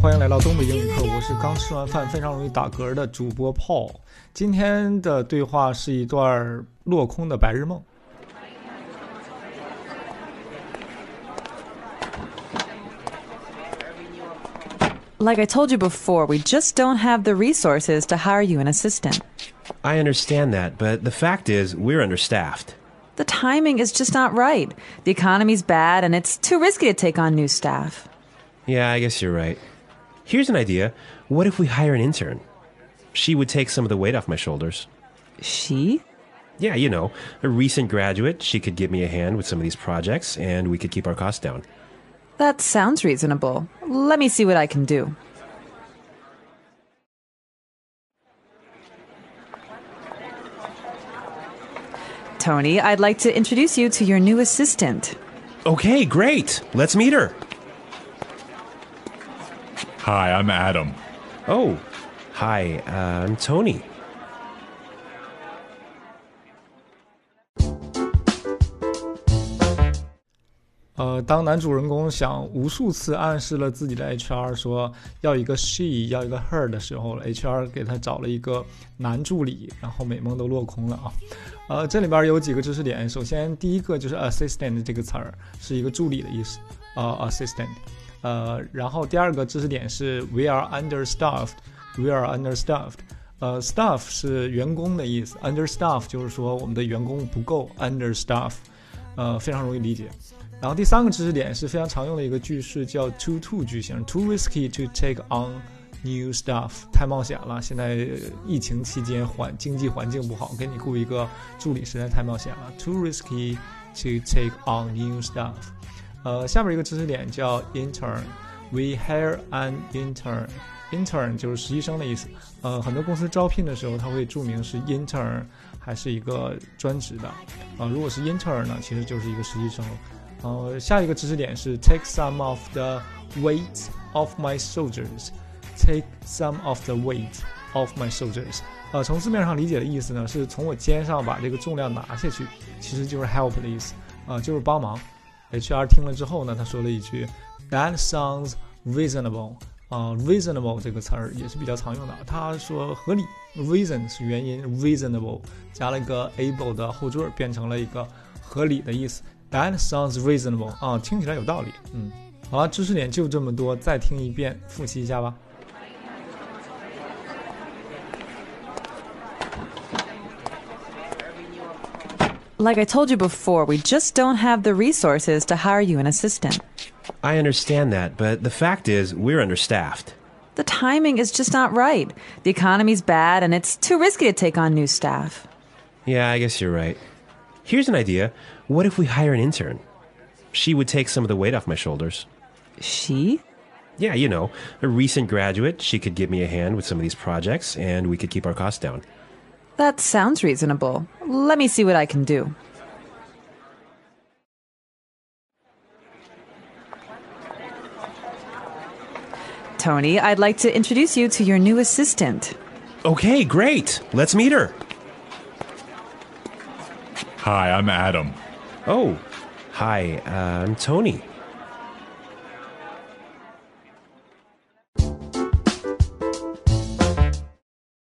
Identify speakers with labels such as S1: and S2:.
S1: 欢迎来到东北英语课，我是刚吃完饭非常容易打嗝的主播 Paul。今天的对话是一段落空的白日梦。
S2: Like I told you before, we just don't have the resources to hire you an assistant.
S3: I understand that, but the fact is, we're understaffed.
S2: The timing is just not right. The economy's bad, and it's too risky to take on new staff.
S3: Yeah, I guess you're right. Here's an idea. What if we hire an intern? She would take some of the weight off my shoulders.
S2: She?
S3: Yeah, you know, a recent graduate. She could give me a hand with some of these projects, and we could keep our costs down.
S2: That sounds reasonable. Let me see what I can do. Tony, I'd like to introduce you to your new assistant.
S3: Okay, great. Let's meet her.
S4: Hi, I'm Adam.
S3: Oh, hi, uh, I'm Tony.
S1: 呃，当男主人公想无数次暗示了自己的 HR 说要一个 she 要一个 her 的时候，HR 给他找了一个男助理，然后美梦都落空了啊。呃，这里边有几个知识点。首先，第一个就是 assistant 这个词儿是一个助理的意思，呃，assistant。呃，然后第二个知识点是 we are understaffed，we are understaffed。呃，staff 是员工的意思，understaff 就是说我们的员工不够，understaff，呃，非常容易理解。然后第三个知识点是非常常用的一个句式，叫 too to 句型，too risky to take on new stuff，太冒险了。现在疫情期间环经济环境不好，给你雇一个助理实在太冒险了，too risky to take on new stuff。呃，下面一个知识点叫 intern，we hire an intern，intern 就是实习生的意思。呃，很多公司招聘的时候，它会注明是 intern 还是一个专职的。啊、如果是 intern 呢，其实就是一个实习生。呃，下一个知识点是 take some of the weight of my soldiers。take some of the weight of my soldiers。呃，从字面上理解的意思呢，是从我肩上把这个重量拿下去，其实就是 help 的意思，啊、就是帮忙。HR 听了之后呢，他说了一句，That sounds reasonable。啊、r e a s o n a b l e 这个词儿也是比较常用的。他说合理，reason 是原因，reasonable 加了一个 able 的后缀，变成了一个合理的意思。That sounds reasonable 啊，听起来有道理。嗯，好了，知识点就这么多，再听一遍，复习一下吧。
S2: Like I told you before, we just don't have the resources to hire you an assistant.
S3: I understand that, but the fact is, we're understaffed.
S2: The timing is just not right. The economy's bad, and it's too risky to take on new staff.
S3: Yeah, I guess you're right. Here's an idea. What if we hire an intern? She would take some of the weight off my shoulders.
S2: She?
S3: Yeah, you know, a recent graduate. She could give me a hand with some of these projects, and we could keep our costs down.
S2: That sounds reasonable. Let me see what I can do. Tony, I'd like to introduce you to your new assistant.
S3: Okay, great. Let's meet her.
S4: Hi, I'm Adam.
S3: Oh, hi, uh, I'm Tony.